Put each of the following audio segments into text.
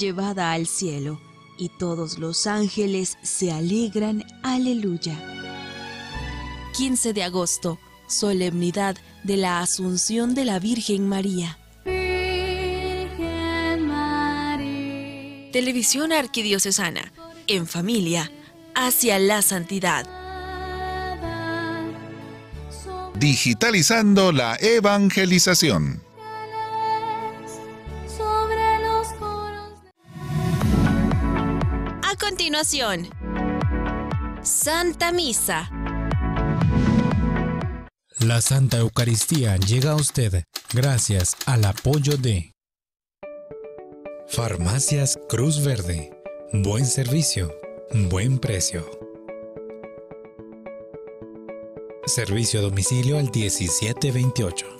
llevada al cielo, y todos los ángeles se alegran, aleluya. 15 de agosto, solemnidad de la Asunción de la Virgen María. Televisión Arquidiocesana, en familia, hacia la santidad. Digitalizando la evangelización. Continuación, Santa Misa. La Santa Eucaristía llega a usted gracias al apoyo de Farmacias Cruz Verde. Buen servicio, buen precio. Servicio a domicilio al 1728.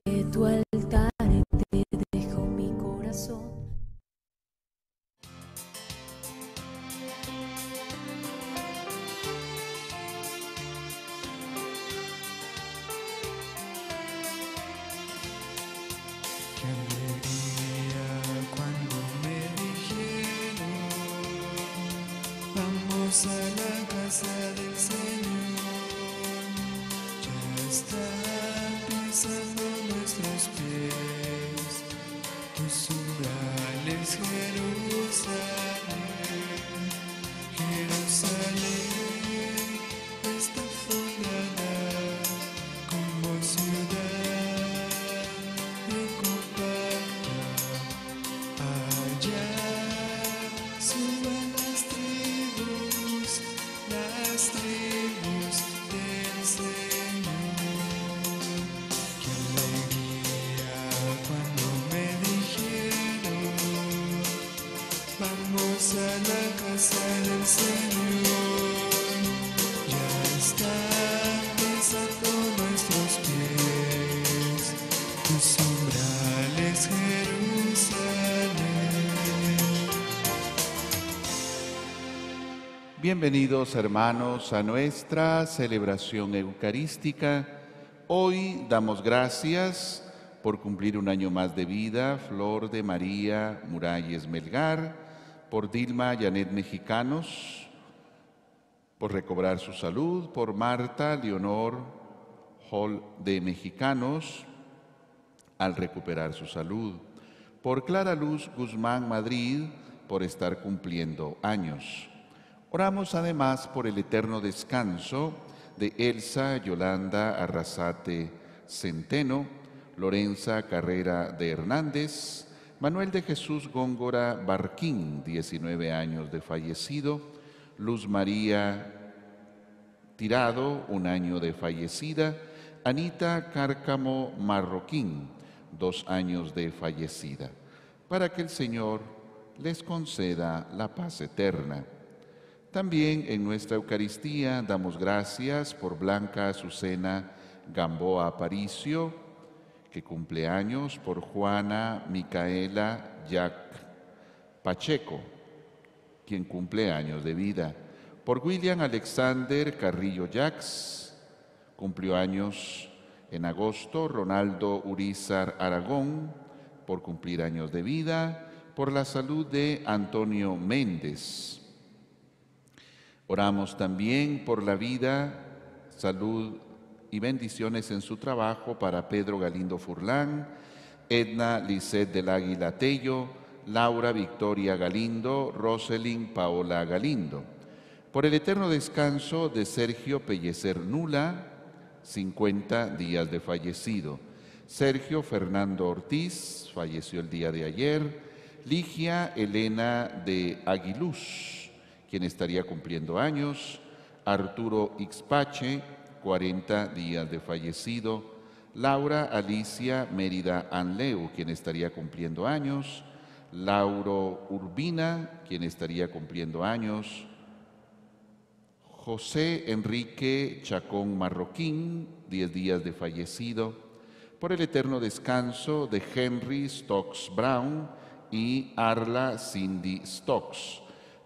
soul. Bienvenidos hermanos a nuestra celebración eucarística. Hoy damos gracias por cumplir un año más de vida, Flor de María Muralles Melgar, por Dilma Janet Mexicanos, por recobrar su salud, por Marta Leonor Hall de Mexicanos, al recuperar su salud, por Clara Luz Guzmán Madrid, por estar cumpliendo años. Oramos además por el eterno descanso de Elsa Yolanda Arrasate Centeno, Lorenza Carrera de Hernández, Manuel de Jesús Góngora Barquín, 19 años de fallecido, Luz María Tirado, un año de fallecida, Anita Cárcamo Marroquín, dos años de fallecida, para que el Señor les conceda la paz eterna. También en nuestra Eucaristía damos gracias por Blanca Azucena Gamboa Aparicio, que cumple años, por Juana Micaela Jack Pacheco, quien cumple años de vida, por William Alexander Carrillo Jax, cumplió años en agosto, Ronaldo Urizar Aragón, por cumplir años de vida, por la salud de Antonio Méndez. Oramos también por la vida, salud y bendiciones en su trabajo para Pedro Galindo Furlán, Edna Lisset del Águila Tello, Laura Victoria Galindo, Roselyn Paola Galindo. Por el eterno descanso de Sergio Pellecer Nula, 50 días de fallecido. Sergio Fernando Ortiz, falleció el día de ayer. Ligia Elena de Aguiluz, quien estaría cumpliendo años. Arturo Ixpache, 40 días de fallecido. Laura Alicia Mérida Anleu, quien estaría cumpliendo años, Lauro Urbina, quien estaría cumpliendo años, José Enrique Chacón Marroquín, 10 días de fallecido, por el eterno descanso de Henry Stokes Brown y Arla Cindy Stokes,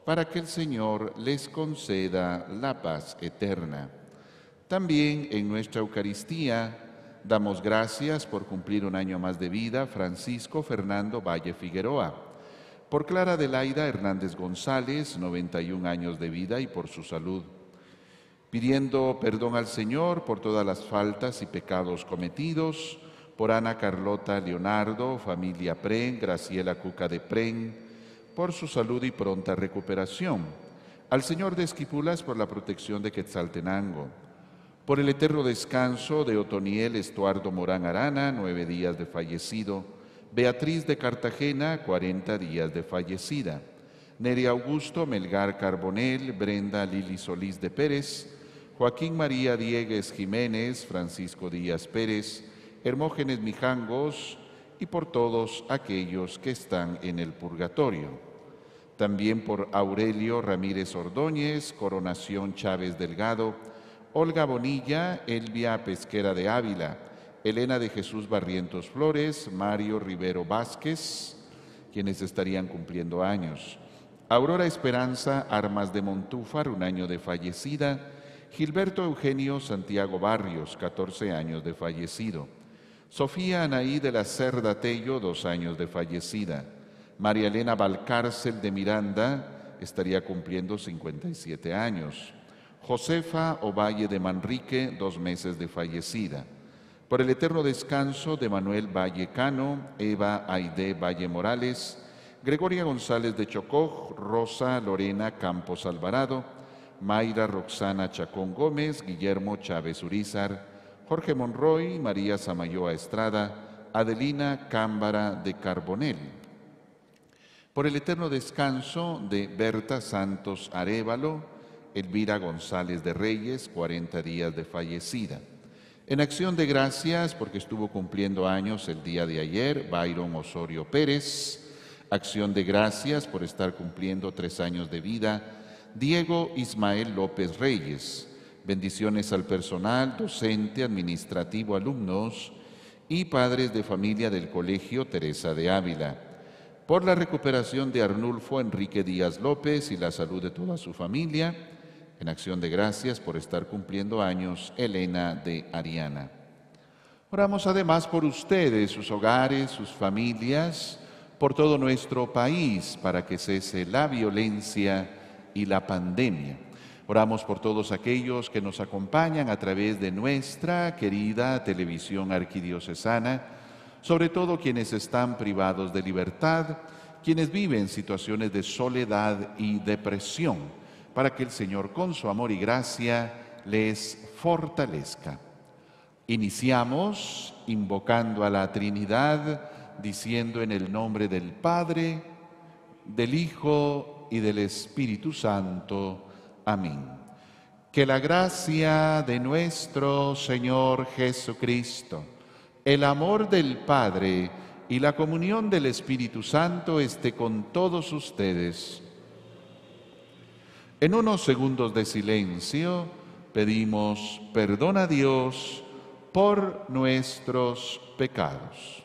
para que el Señor les conceda la paz eterna. También en nuestra Eucaristía damos gracias por cumplir un año más de vida Francisco Fernando Valle Figueroa, por Clara Adelaida Hernández González, 91 años de vida y por su salud pidiendo perdón al Señor por todas las faltas y pecados cometidos, por Ana Carlota Leonardo, familia Pren, Graciela Cuca de Pren, por su salud y pronta recuperación, al Señor de Esquipulas por la protección de Quetzaltenango, por el eterno descanso de Otoniel Estuardo Morán Arana, nueve días de fallecido, Beatriz de Cartagena, cuarenta días de fallecida, Neri Augusto Melgar Carbonel, Brenda Lili Solís de Pérez, Joaquín María Diegues Jiménez, Francisco Díaz Pérez, Hermógenes Mijangos y por todos aquellos que están en el purgatorio. También por Aurelio Ramírez Ordóñez, Coronación Chávez Delgado, Olga Bonilla, Elvia Pesquera de Ávila, Elena de Jesús Barrientos Flores, Mario Rivero Vázquez, quienes estarían cumpliendo años. Aurora Esperanza Armas de Montúfar, un año de fallecida. Gilberto Eugenio Santiago Barrios, 14 años de fallecido. Sofía Anaí de la Cerda Tello, dos años de fallecida. María Elena Valcárcel de Miranda estaría cumpliendo 57 años. Josefa Ovalle de Manrique, dos meses de fallecida. Por el eterno descanso de Manuel Valle Cano, Eva Aide Valle Morales, Gregoria González de Chocó, Rosa Lorena Campos Alvarado, Mayra Roxana Chacón Gómez, Guillermo Chávez Urizar, Jorge Monroy, María Samayoa Estrada, Adelina Cámbara de Carbonel. Por el eterno descanso de Berta Santos Arevalo, Elvira González de Reyes, 40 días de fallecida. En acción de gracias, porque estuvo cumpliendo años el día de ayer, Byron Osorio Pérez. Acción de gracias por estar cumpliendo tres años de vida, Diego Ismael López Reyes. Bendiciones al personal, docente, administrativo, alumnos y padres de familia del Colegio Teresa de Ávila. Por la recuperación de Arnulfo Enrique Díaz López y la salud de toda su familia. En acción de gracias por estar cumpliendo años, Elena de Ariana. Oramos además por ustedes, sus hogares, sus familias, por todo nuestro país, para que cese la violencia y la pandemia. Oramos por todos aquellos que nos acompañan a través de nuestra querida televisión arquidiocesana, sobre todo quienes están privados de libertad, quienes viven situaciones de soledad y depresión, para que el Señor con su amor y gracia les fortalezca. Iniciamos invocando a la Trinidad, diciendo en el nombre del Padre, del Hijo y del Espíritu Santo. Amén. Que la gracia de nuestro Señor Jesucristo, el amor del Padre y la comunión del Espíritu Santo esté con todos ustedes. En unos segundos de silencio pedimos perdón a Dios por nuestros pecados.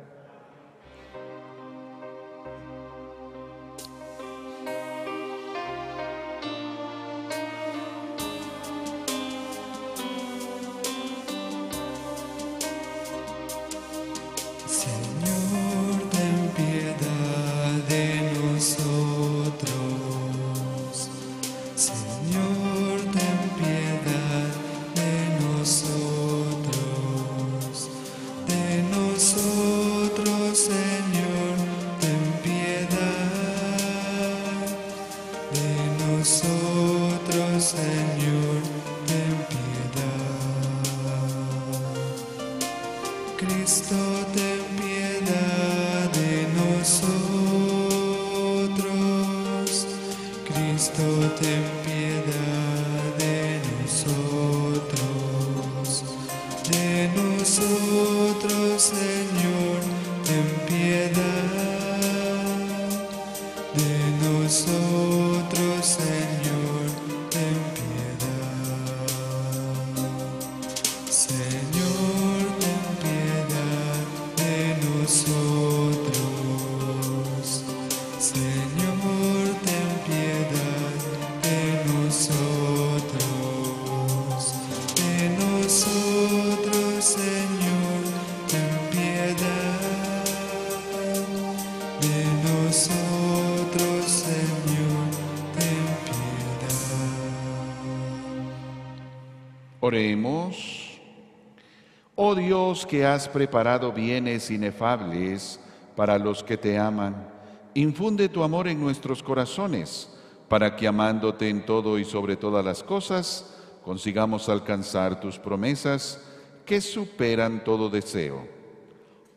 Oh Dios que has preparado bienes inefables para los que te aman, infunde tu amor en nuestros corazones, para que amándote en todo y sobre todas las cosas, consigamos alcanzar tus promesas que superan todo deseo.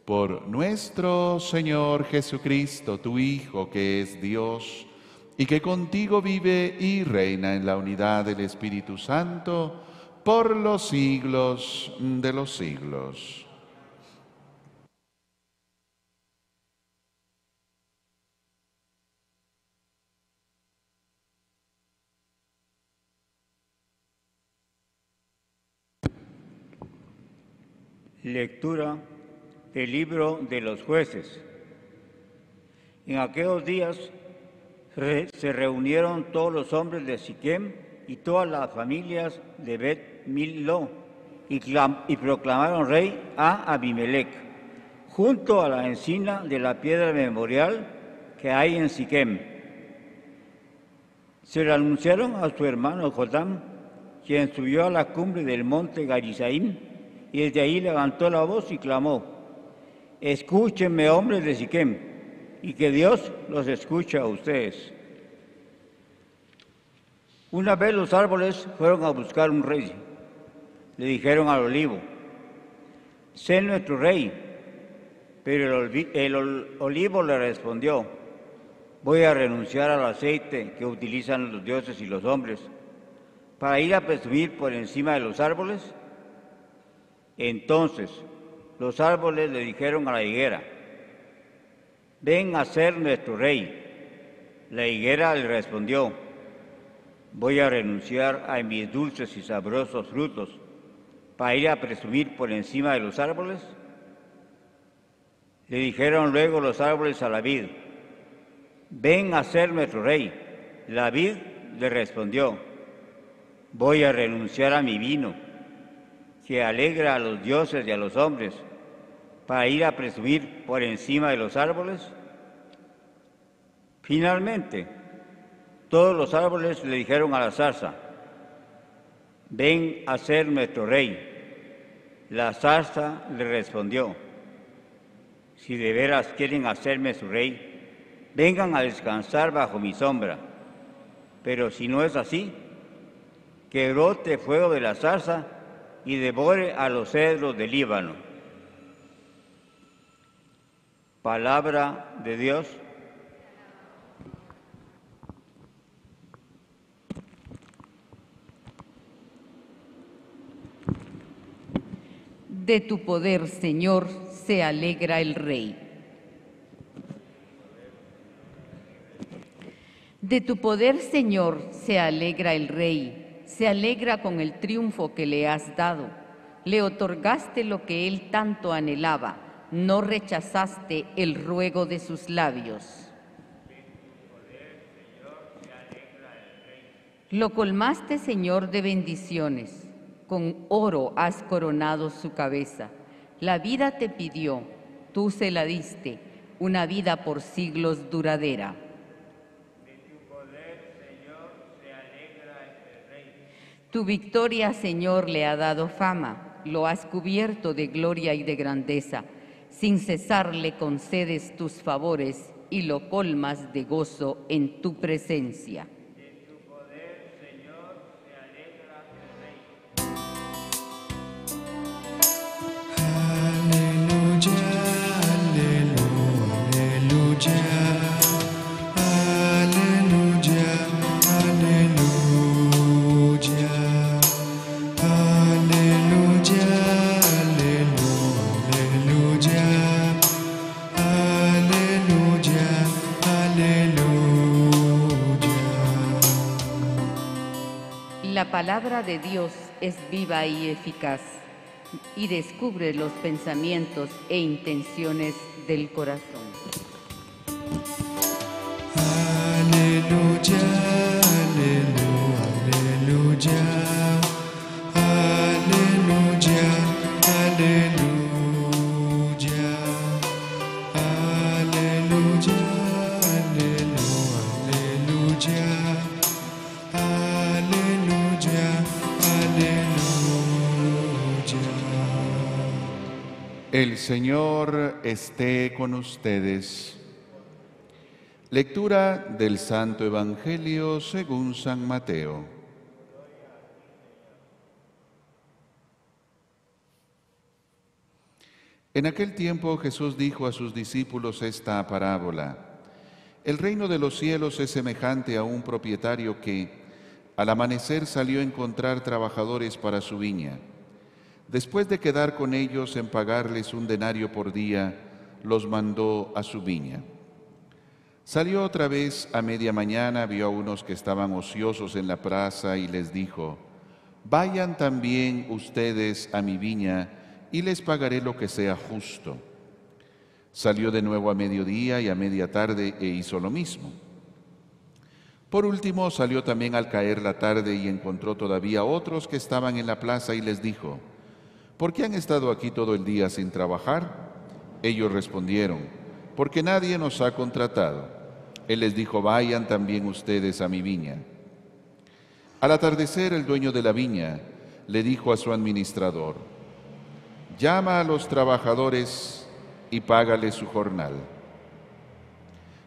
Por nuestro Señor Jesucristo, tu Hijo, que es Dios, y que contigo vive y reina en la unidad del Espíritu Santo, por los siglos de los siglos. Lectura del libro de los jueces. En aquellos días se reunieron todos los hombres de Siquem y todas las familias de Bet Millo y, clam- y proclamaron rey a Abimelech, junto a la encina de la piedra memorial que hay en Siquem. Se lo anunciaron a su hermano Jotam, quien subió a la cumbre del monte Garizaim y desde ahí levantó la voz y clamó, Escúchenme, hombres de Siquem, y que Dios los escuche a ustedes. Una vez los árboles fueron a buscar un rey. Le dijeron al olivo, sé nuestro rey. Pero el, olivo le respondió, voy a renunciar al aceite que utilizan los dioses y los hombres para ir a presumir por encima de los árboles. Entonces los árboles le dijeron a la higuera, ven a ser nuestro rey. La higuera le respondió, voy a renunciar a mis dulces y sabrosos frutos para ir a presumir por encima de los árboles. Le dijeron luego los árboles a la vid, ven a ser nuestro rey. La vid le respondió, voy a renunciar a mi vino, que alegra a los dioses y a los hombres, para ir a presumir por encima de los árboles. Finalmente, todos los árboles le dijeron a la zarza, ven a ser nuestro rey. La zarza le respondió, si de veras quieren hacerme su rey, vengan a descansar bajo mi sombra. Pero si no es así, que brote fuego de la zarza y devore a los cedros del Líbano. Palabra de Dios. De tu poder, Señor, se alegra el Rey. De tu poder, Señor, se alegra el rey, se alegra con el triunfo que le has dado. Le otorgaste lo que él tanto anhelaba, no rechazaste el ruego de sus labios. Lo colmaste, Señor, de bendiciones. Con oro has coronado su cabeza. La vida te pidió, tú se la diste, una vida por siglos duradera. Tu victoria, Señor, le ha dado fama, lo has cubierto de gloria y de grandeza. Sin cesar le concedes tus favores y lo colmas de gozo en tu presencia. Palabra de Dios es viva y eficaz y descubre los pensamientos e intenciones del corazón. Aleluya, aleluya, aleluya, aleluya, El Señor esté con ustedes. Lectura del Santo Evangelio según San Mateo. En aquel tiempo Jesús dijo a sus discípulos esta parábola. El reino de los cielos es semejante a un propietario que, al amanecer, salió a encontrar trabajadores para su viña. Después de quedar con ellos en pagarles un denario por día, los mandó a su viña. Salió otra vez a media mañana, vio a unos que estaban ociosos en la plaza y les dijo, Vayan también ustedes a mi viña y les pagaré lo que sea justo. Salió de nuevo a mediodía y a media tarde e hizo lo mismo. Por último, salió también al caer la tarde y encontró todavía otros que estaban en la plaza y les dijo, ¿por qué han estado aquí todo el día sin trabajar? Ellos respondieron, porque nadie nos ha contratado. Él les dijo, vayan también ustedes a mi viña. Al atardecer, el dueño de la viña le dijo a su administrador, llama a los trabajadores y págale su jornal,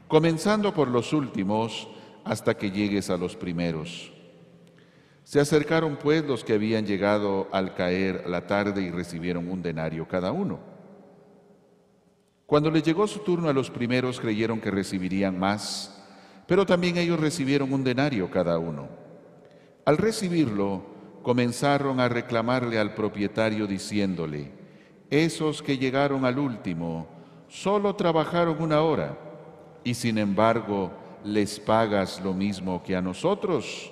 comenzando por los últimos hasta que llegues a los primeros. Se acercaron pues los que habían llegado al caer la tarde y recibieron un denario cada uno. Cuando les llegó su turno a los primeros creyeron que recibirían más, pero también ellos recibieron un denario cada uno. Al recibirlo, comenzaron a reclamarle al propietario diciéndole, esos que llegaron al último solo trabajaron una hora y sin embargo les pagas lo mismo que a nosotros,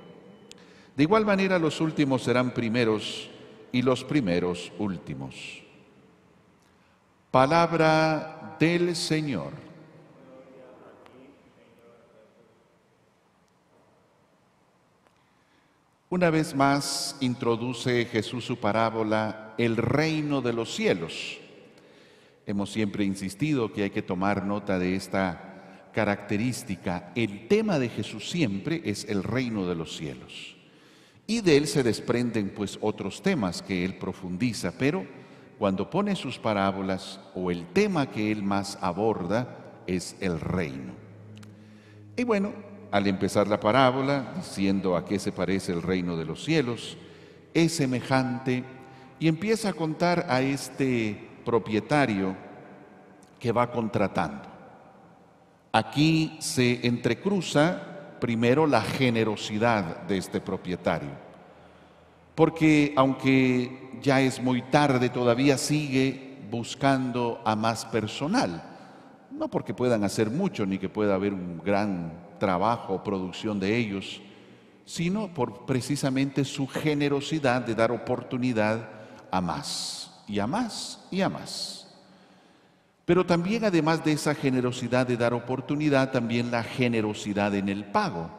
De igual manera los últimos serán primeros y los primeros últimos. Palabra del Señor. Una vez más introduce Jesús su parábola, el reino de los cielos. Hemos siempre insistido que hay que tomar nota de esta característica. El tema de Jesús siempre es el reino de los cielos. Y de él se desprenden pues otros temas que él profundiza, pero cuando pone sus parábolas o el tema que él más aborda es el reino. Y bueno, al empezar la parábola, diciendo a qué se parece el reino de los cielos, es semejante y empieza a contar a este propietario que va contratando. Aquí se entrecruza primero la generosidad de este propietario, porque aunque ya es muy tarde, todavía sigue buscando a más personal, no porque puedan hacer mucho ni que pueda haber un gran trabajo o producción de ellos, sino por precisamente su generosidad de dar oportunidad a más y a más y a más. Pero también además de esa generosidad de dar oportunidad, también la generosidad en el pago.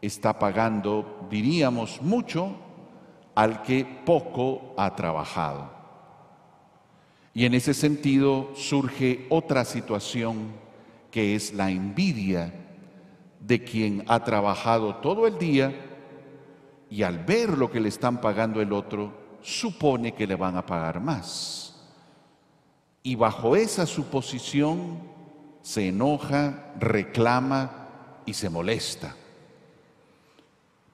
Está pagando, diríamos, mucho al que poco ha trabajado. Y en ese sentido surge otra situación que es la envidia de quien ha trabajado todo el día y al ver lo que le están pagando el otro, supone que le van a pagar más. Y bajo esa suposición se enoja, reclama y se molesta.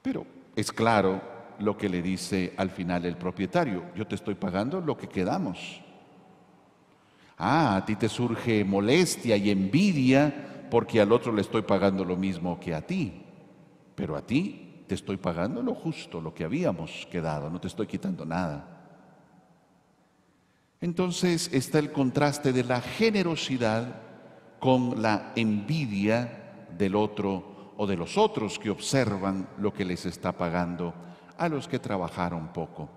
Pero es claro lo que le dice al final el propietario, yo te estoy pagando lo que quedamos. Ah, a ti te surge molestia y envidia porque al otro le estoy pagando lo mismo que a ti, pero a ti te estoy pagando lo justo, lo que habíamos quedado, no te estoy quitando nada. Entonces está el contraste de la generosidad con la envidia del otro o de los otros que observan lo que les está pagando a los que trabajaron poco.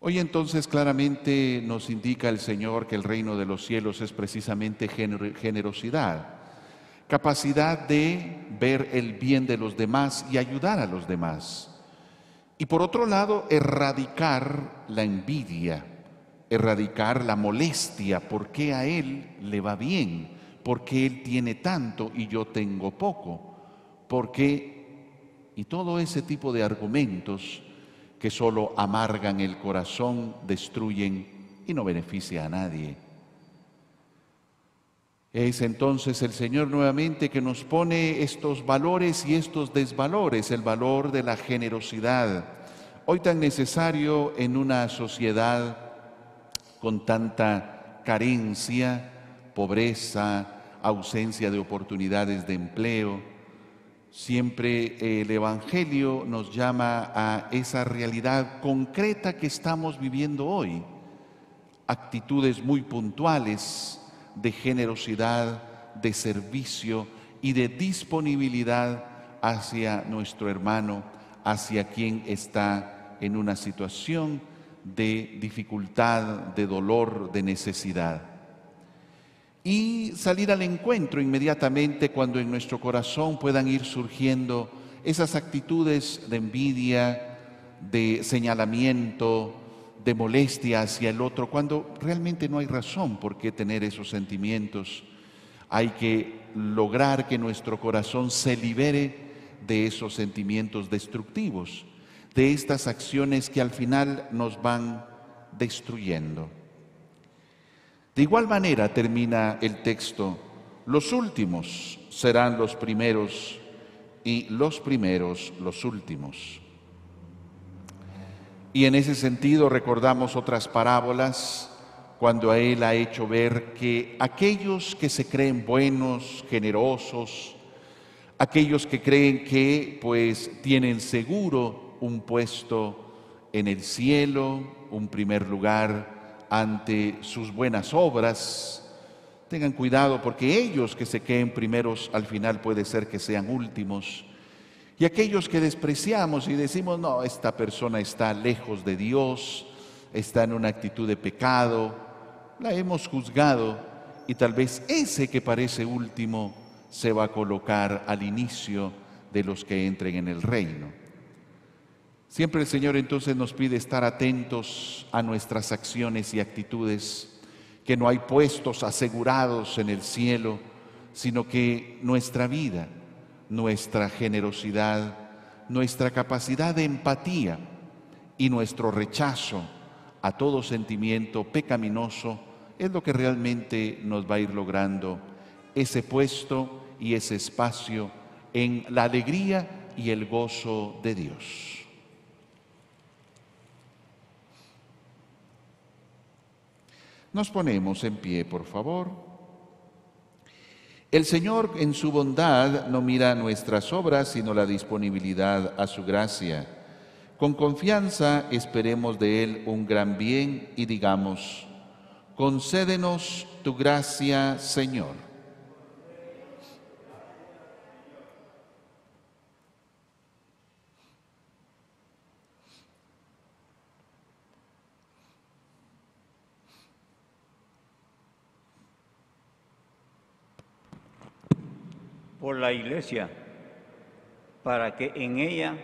Hoy entonces claramente nos indica el Señor que el reino de los cielos es precisamente generosidad, capacidad de ver el bien de los demás y ayudar a los demás. Y por otro lado, erradicar la envidia erradicar la molestia, por qué a él le va bien, por qué él tiene tanto y yo tengo poco, por qué, y todo ese tipo de argumentos que solo amargan el corazón, destruyen y no beneficia a nadie. Es entonces el Señor nuevamente que nos pone estos valores y estos desvalores, el valor de la generosidad, hoy tan necesario en una sociedad con tanta carencia, pobreza, ausencia de oportunidades de empleo. Siempre el Evangelio nos llama a esa realidad concreta que estamos viviendo hoy. Actitudes muy puntuales de generosidad, de servicio y de disponibilidad hacia nuestro hermano, hacia quien está en una situación de dificultad, de dolor, de necesidad. Y salir al encuentro inmediatamente cuando en nuestro corazón puedan ir surgiendo esas actitudes de envidia, de señalamiento, de molestia hacia el otro, cuando realmente no hay razón por qué tener esos sentimientos. Hay que lograr que nuestro corazón se libere de esos sentimientos destructivos de estas acciones que al final nos van destruyendo. De igual manera termina el texto, los últimos serán los primeros y los primeros los últimos. Y en ese sentido recordamos otras parábolas cuando a él ha hecho ver que aquellos que se creen buenos, generosos, aquellos que creen que pues tienen seguro un puesto en el cielo, un primer lugar ante sus buenas obras. Tengan cuidado porque ellos que se queden primeros al final puede ser que sean últimos. Y aquellos que despreciamos y decimos, no, esta persona está lejos de Dios, está en una actitud de pecado, la hemos juzgado y tal vez ese que parece último se va a colocar al inicio de los que entren en el reino. Siempre el Señor entonces nos pide estar atentos a nuestras acciones y actitudes, que no hay puestos asegurados en el cielo, sino que nuestra vida, nuestra generosidad, nuestra capacidad de empatía y nuestro rechazo a todo sentimiento pecaminoso es lo que realmente nos va a ir logrando ese puesto y ese espacio en la alegría y el gozo de Dios. Nos ponemos en pie, por favor. El Señor en su bondad no mira nuestras obras, sino la disponibilidad a su gracia. Con confianza esperemos de Él un gran bien y digamos, concédenos tu gracia, Señor. Por la iglesia, para que en ella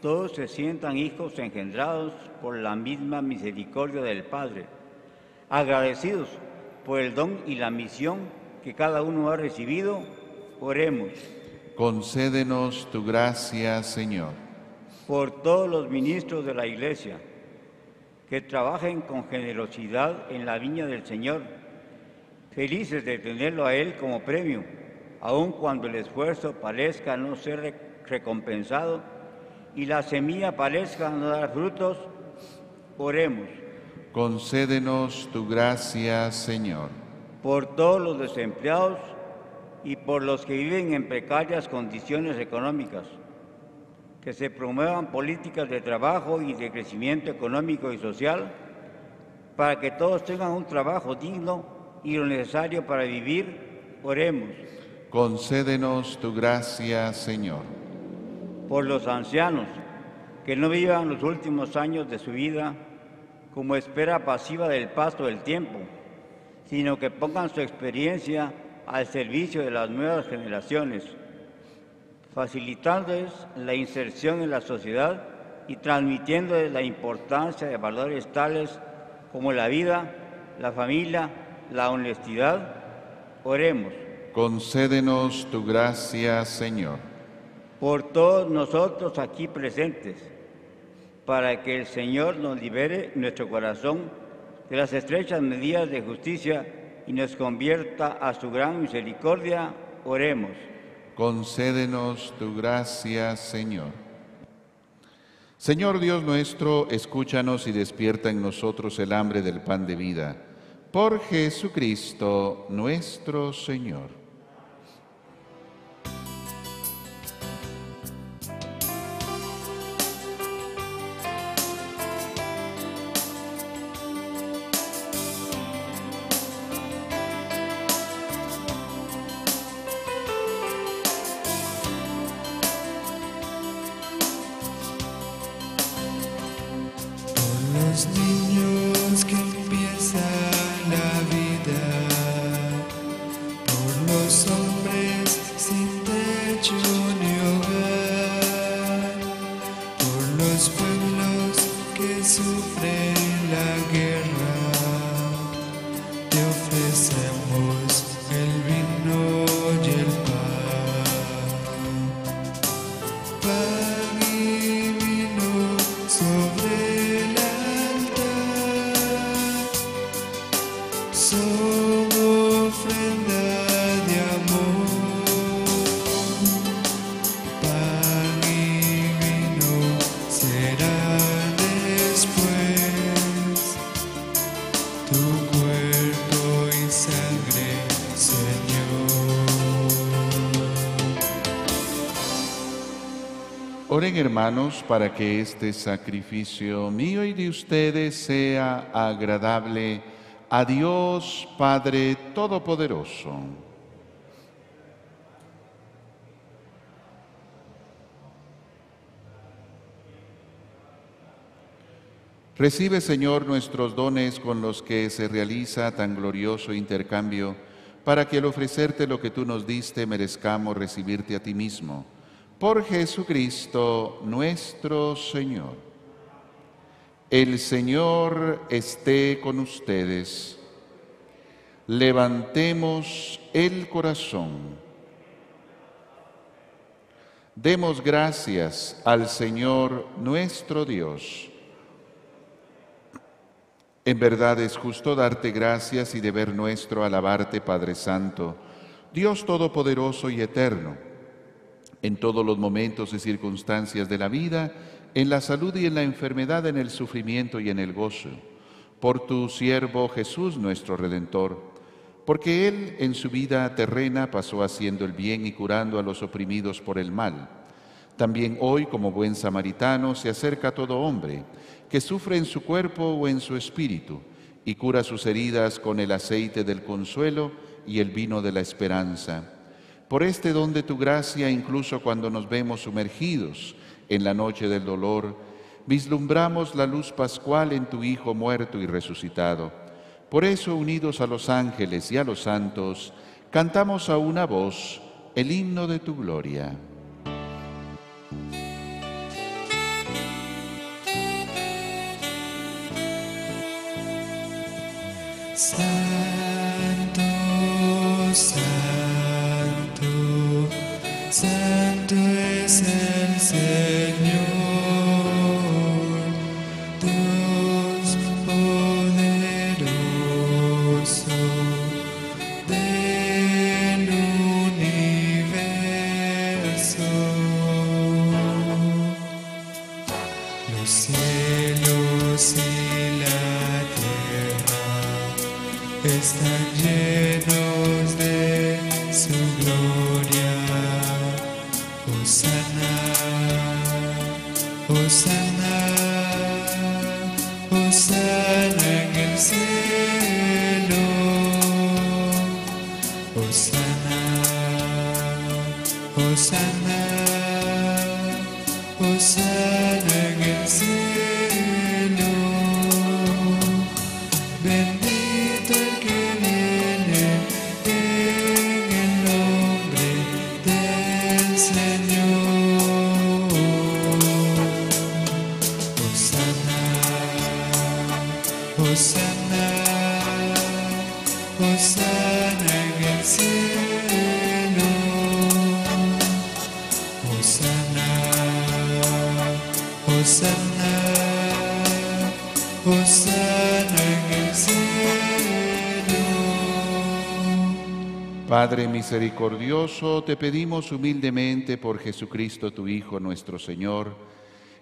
todos se sientan hijos engendrados por la misma misericordia del Padre, agradecidos por el don y la misión que cada uno ha recibido, oremos. Concédenos tu gracia, Señor. Por todos los ministros de la iglesia, que trabajen con generosidad en la viña del Señor, felices de tenerlo a Él como premio aun cuando el esfuerzo parezca no ser recompensado y la semilla parezca no dar frutos, oremos. Concédenos tu gracia, Señor. Por todos los desempleados y por los que viven en precarias condiciones económicas, que se promuevan políticas de trabajo y de crecimiento económico y social para que todos tengan un trabajo digno y lo necesario para vivir, oremos concédenos tu gracia, Señor. Por los ancianos, que no vivan los últimos años de su vida como espera pasiva del paso del tiempo, sino que pongan su experiencia al servicio de las nuevas generaciones, facilitándoles la inserción en la sociedad y transmitiéndoles la importancia de valores tales como la vida, la familia, la honestidad. Oremos concédenos tu gracia, Señor. Por todos nosotros aquí presentes, para que el Señor nos libere nuestro corazón de las estrechas medidas de justicia y nos convierta a su gran misericordia, oremos. Concédenos tu gracia, Señor. Señor Dios nuestro, escúchanos y despierta en nosotros el hambre del pan de vida. Por Jesucristo nuestro Señor. Hermanos para que este sacrificio mío y de ustedes sea agradable a Dios Padre Todopoderoso. Recibe, Señor, nuestros dones con los que se realiza tan glorioso intercambio, para que al ofrecerte lo que tú nos diste merezcamos recibirte a ti mismo por Jesucristo nuestro Señor. El Señor esté con ustedes. Levantemos el corazón. Demos gracias al Señor nuestro Dios. En verdad es justo darte gracias y deber nuestro alabarte, Padre Santo, Dios Todopoderoso y Eterno en todos los momentos y circunstancias de la vida, en la salud y en la enfermedad, en el sufrimiento y en el gozo. Por tu siervo Jesús nuestro Redentor, porque Él en su vida terrena pasó haciendo el bien y curando a los oprimidos por el mal. También hoy, como buen samaritano, se acerca a todo hombre que sufre en su cuerpo o en su espíritu y cura sus heridas con el aceite del consuelo y el vino de la esperanza. Por este don de tu gracia, incluso cuando nos vemos sumergidos en la noche del dolor, vislumbramos la luz pascual en tu Hijo muerto y resucitado. Por eso, unidos a los ángeles y a los santos, cantamos a una voz el himno de tu gloria. Es el misericordioso, te pedimos humildemente por Jesucristo tu Hijo nuestro Señor,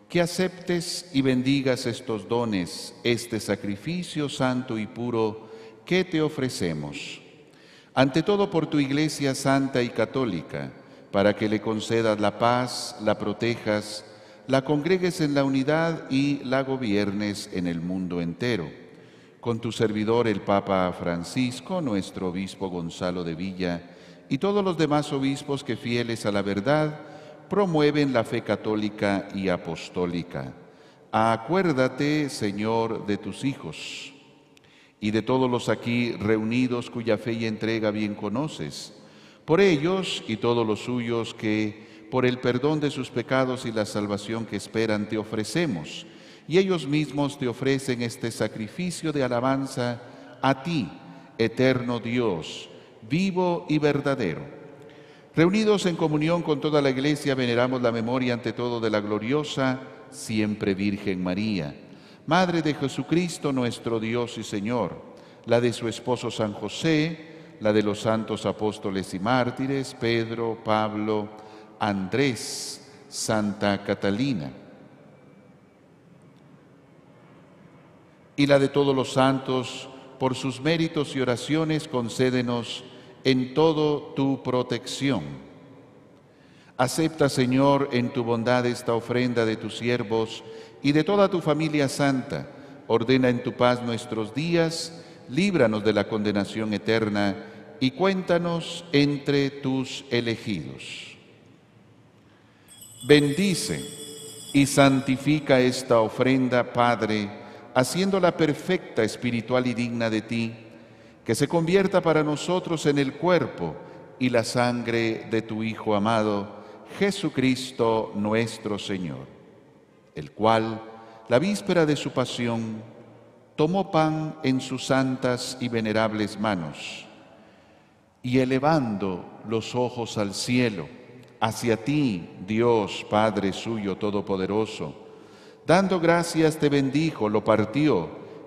que aceptes y bendigas estos dones, este sacrificio santo y puro que te ofrecemos. Ante todo por tu Iglesia santa y católica, para que le concedas la paz, la protejas, la congregues en la unidad y la gobiernes en el mundo entero. Con tu servidor el Papa Francisco, nuestro obispo Gonzalo de Villa y todos los demás obispos que fieles a la verdad promueven la fe católica y apostólica. Acuérdate, Señor, de tus hijos y de todos los aquí reunidos cuya fe y entrega bien conoces. Por ellos y todos los suyos que, por el perdón de sus pecados y la salvación que esperan, te ofrecemos. Y ellos mismos te ofrecen este sacrificio de alabanza a ti, eterno Dios, vivo y verdadero. Reunidos en comunión con toda la Iglesia, veneramos la memoria ante todo de la gloriosa, siempre Virgen María, Madre de Jesucristo nuestro Dios y Señor, la de su esposo San José, la de los santos apóstoles y mártires, Pedro, Pablo, Andrés, Santa Catalina, y la de todos los santos, por sus méritos y oraciones, concédenos en todo tu protección. Acepta, Señor, en tu bondad esta ofrenda de tus siervos y de toda tu familia santa. Ordena en tu paz nuestros días, líbranos de la condenación eterna y cuéntanos entre tus elegidos. Bendice y santifica esta ofrenda, Padre, haciéndola perfecta, espiritual y digna de ti, que se convierta para nosotros en el cuerpo y la sangre de tu Hijo amado, Jesucristo nuestro Señor, el cual, la víspera de su pasión, tomó pan en sus santas y venerables manos, y elevando los ojos al cielo, hacia ti, Dios Padre suyo todopoderoso, dando gracias te bendijo, lo partió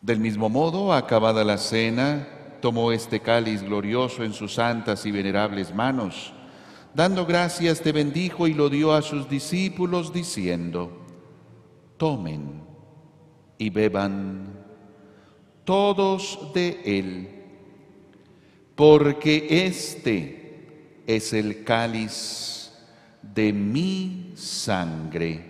Del mismo modo, acabada la cena, tomó este cáliz glorioso en sus santas y venerables manos. Dando gracias, te bendijo y lo dio a sus discípulos, diciendo, tomen y beban todos de él, porque este es el cáliz de mi sangre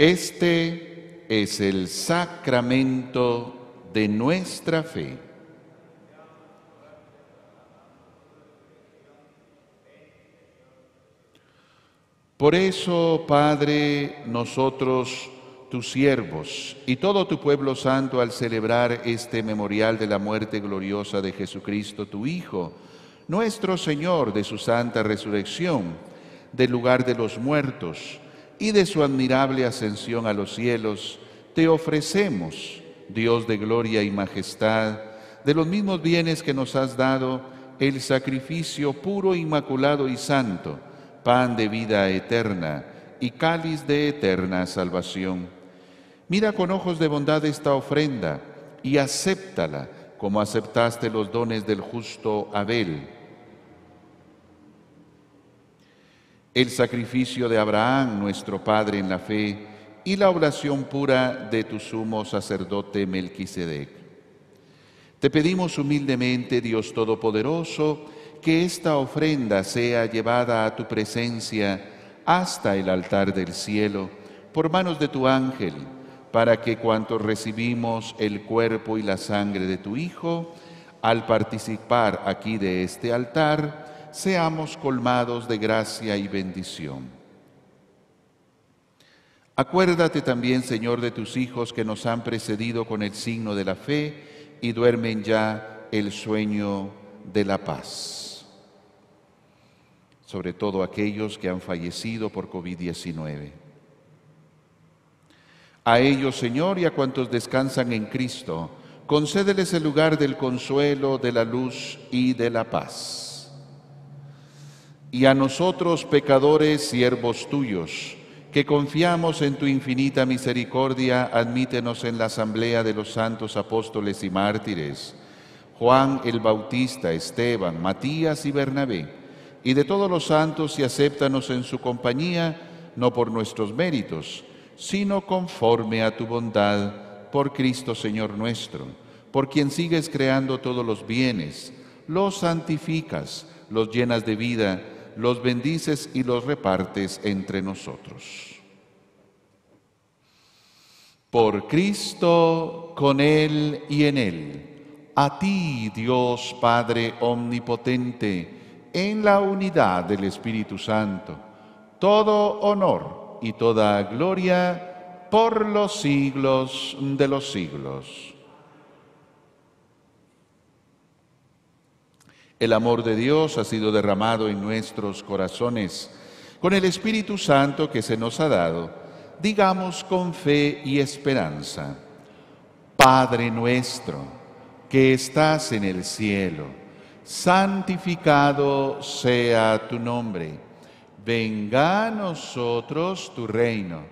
Este es el sacramento de nuestra fe. Por eso, Padre, nosotros, tus siervos, y todo tu pueblo santo, al celebrar este memorial de la muerte gloriosa de Jesucristo, tu Hijo, nuestro Señor, de su santa resurrección, del lugar de los muertos, y de su admirable ascensión a los cielos, te ofrecemos, Dios de gloria y majestad, de los mismos bienes que nos has dado, el sacrificio puro, inmaculado y santo, pan de vida eterna y cáliz de eterna salvación. Mira con ojos de bondad esta ofrenda y acéptala como aceptaste los dones del justo Abel el sacrificio de Abraham, nuestro Padre en la fe, y la oración pura de tu sumo sacerdote Melquisedec. Te pedimos humildemente, Dios Todopoderoso, que esta ofrenda sea llevada a tu presencia hasta el altar del cielo por manos de tu ángel, para que cuantos recibimos el cuerpo y la sangre de tu Hijo, al participar aquí de este altar, seamos colmados de gracia y bendición. Acuérdate también, Señor, de tus hijos que nos han precedido con el signo de la fe y duermen ya el sueño de la paz. Sobre todo aquellos que han fallecido por COVID-19. A ellos, Señor, y a cuantos descansan en Cristo, concédeles el lugar del consuelo, de la luz y de la paz y a nosotros pecadores, siervos tuyos, que confiamos en tu infinita misericordia, admítenos en la asamblea de los santos apóstoles y mártires, Juan el Bautista, Esteban, Matías y Bernabé, y de todos los santos y acéptanos en su compañía, no por nuestros méritos, sino conforme a tu bondad, por Cristo Señor nuestro, por quien sigues creando todos los bienes, los santificas, los llenas de vida, los bendices y los repartes entre nosotros. Por Cristo, con Él y en Él, a ti, Dios Padre Omnipotente, en la unidad del Espíritu Santo, todo honor y toda gloria por los siglos de los siglos. El amor de Dios ha sido derramado en nuestros corazones con el Espíritu Santo que se nos ha dado. Digamos con fe y esperanza, Padre nuestro, que estás en el cielo, santificado sea tu nombre. Venga a nosotros tu reino.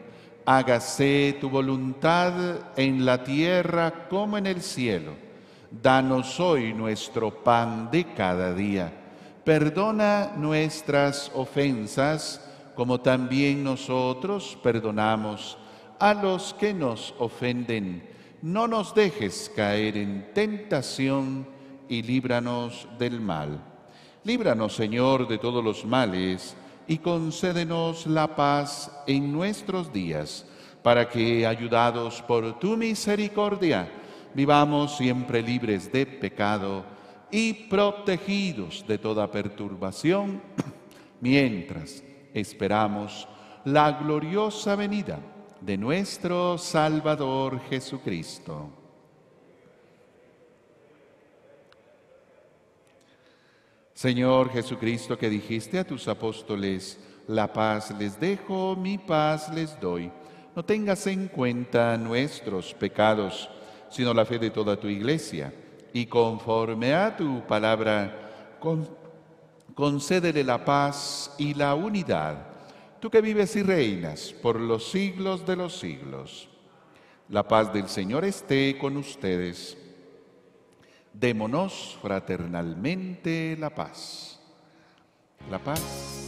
Hágase tu voluntad en la tierra como en el cielo. Danos hoy nuestro pan de cada día Perdona nuestras ofensas, como también nosotros perdonamos a los que nos ofenden. No nos dejes caer en tentación y líbranos del mal. Líbranos, Señor, de todos los males y concédenos la paz en nuestros días, para que, ayudados por tu misericordia, vivamos siempre libres de pecado y protegidos de toda perturbación, mientras esperamos la gloriosa venida de nuestro Salvador Jesucristo. Señor Jesucristo, que dijiste a tus apóstoles, la paz les dejo, mi paz les doy. No tengas en cuenta nuestros pecados, sino la fe de toda tu iglesia. Y conforme a tu palabra, con, concédele la paz y la unidad, tú que vives y reinas por los siglos de los siglos. La paz del Señor esté con ustedes. Démonos fraternalmente la paz. La paz.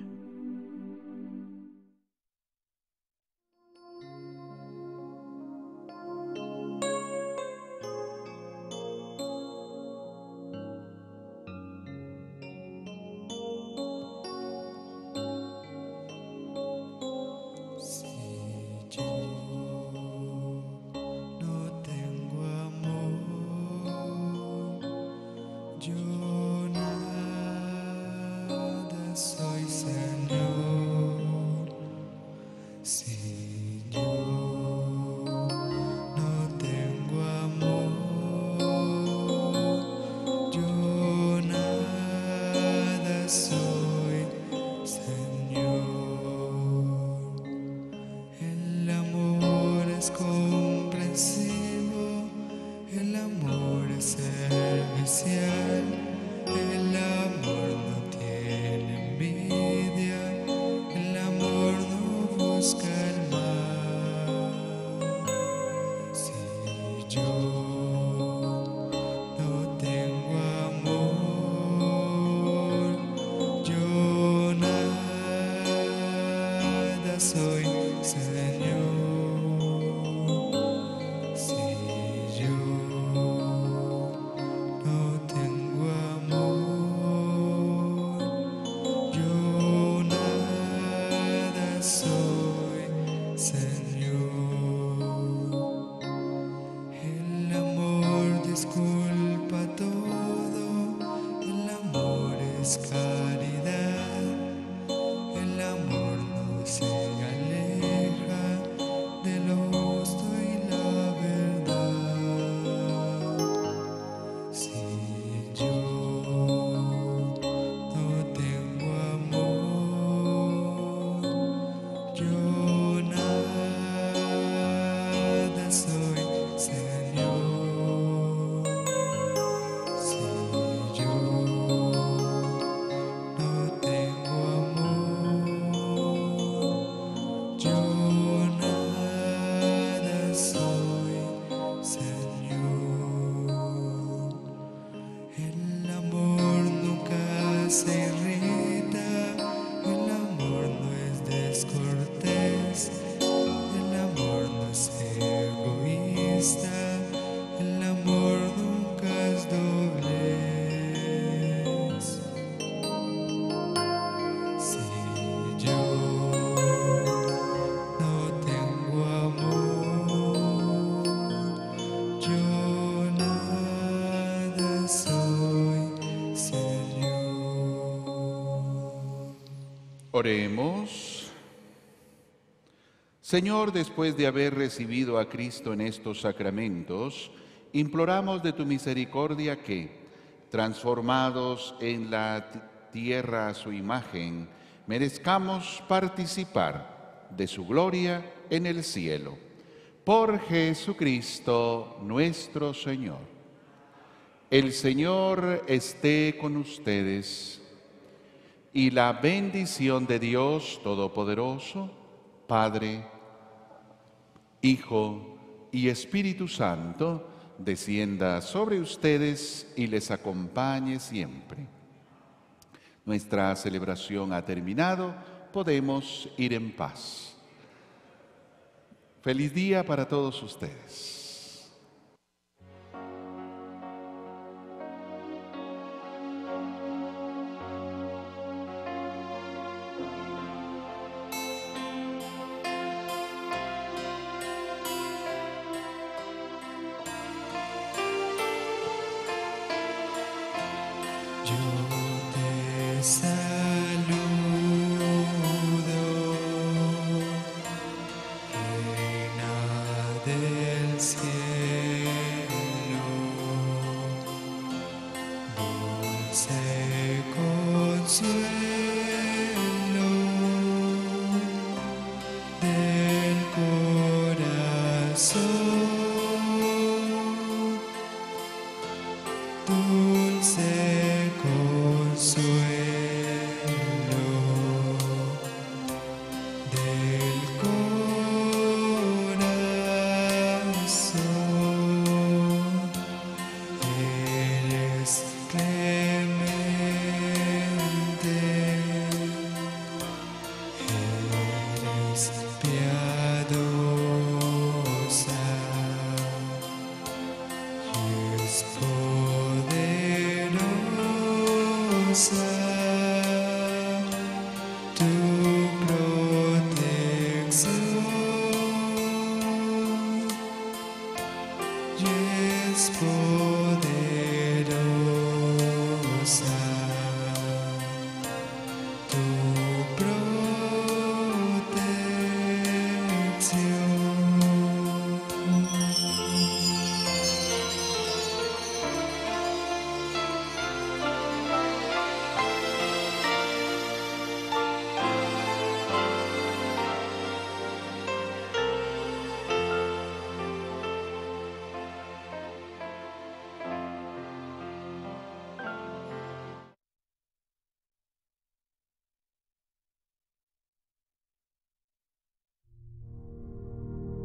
Oremos. Señor, después de haber recibido a Cristo en estos sacramentos, imploramos de tu misericordia que, transformados en la tierra a su imagen, merezcamos participar de su gloria en el cielo. Por Jesucristo nuestro Señor. El Señor esté con ustedes y la bendición de Dios Todopoderoso, Padre, Hijo y Espíritu Santo, descienda sobre ustedes y les acompañe siempre. Nuestra celebración ha terminado, podemos ir en paz. Feliz día para todos ustedes. Del